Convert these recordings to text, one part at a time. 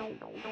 don't know.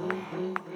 Mm-hmm.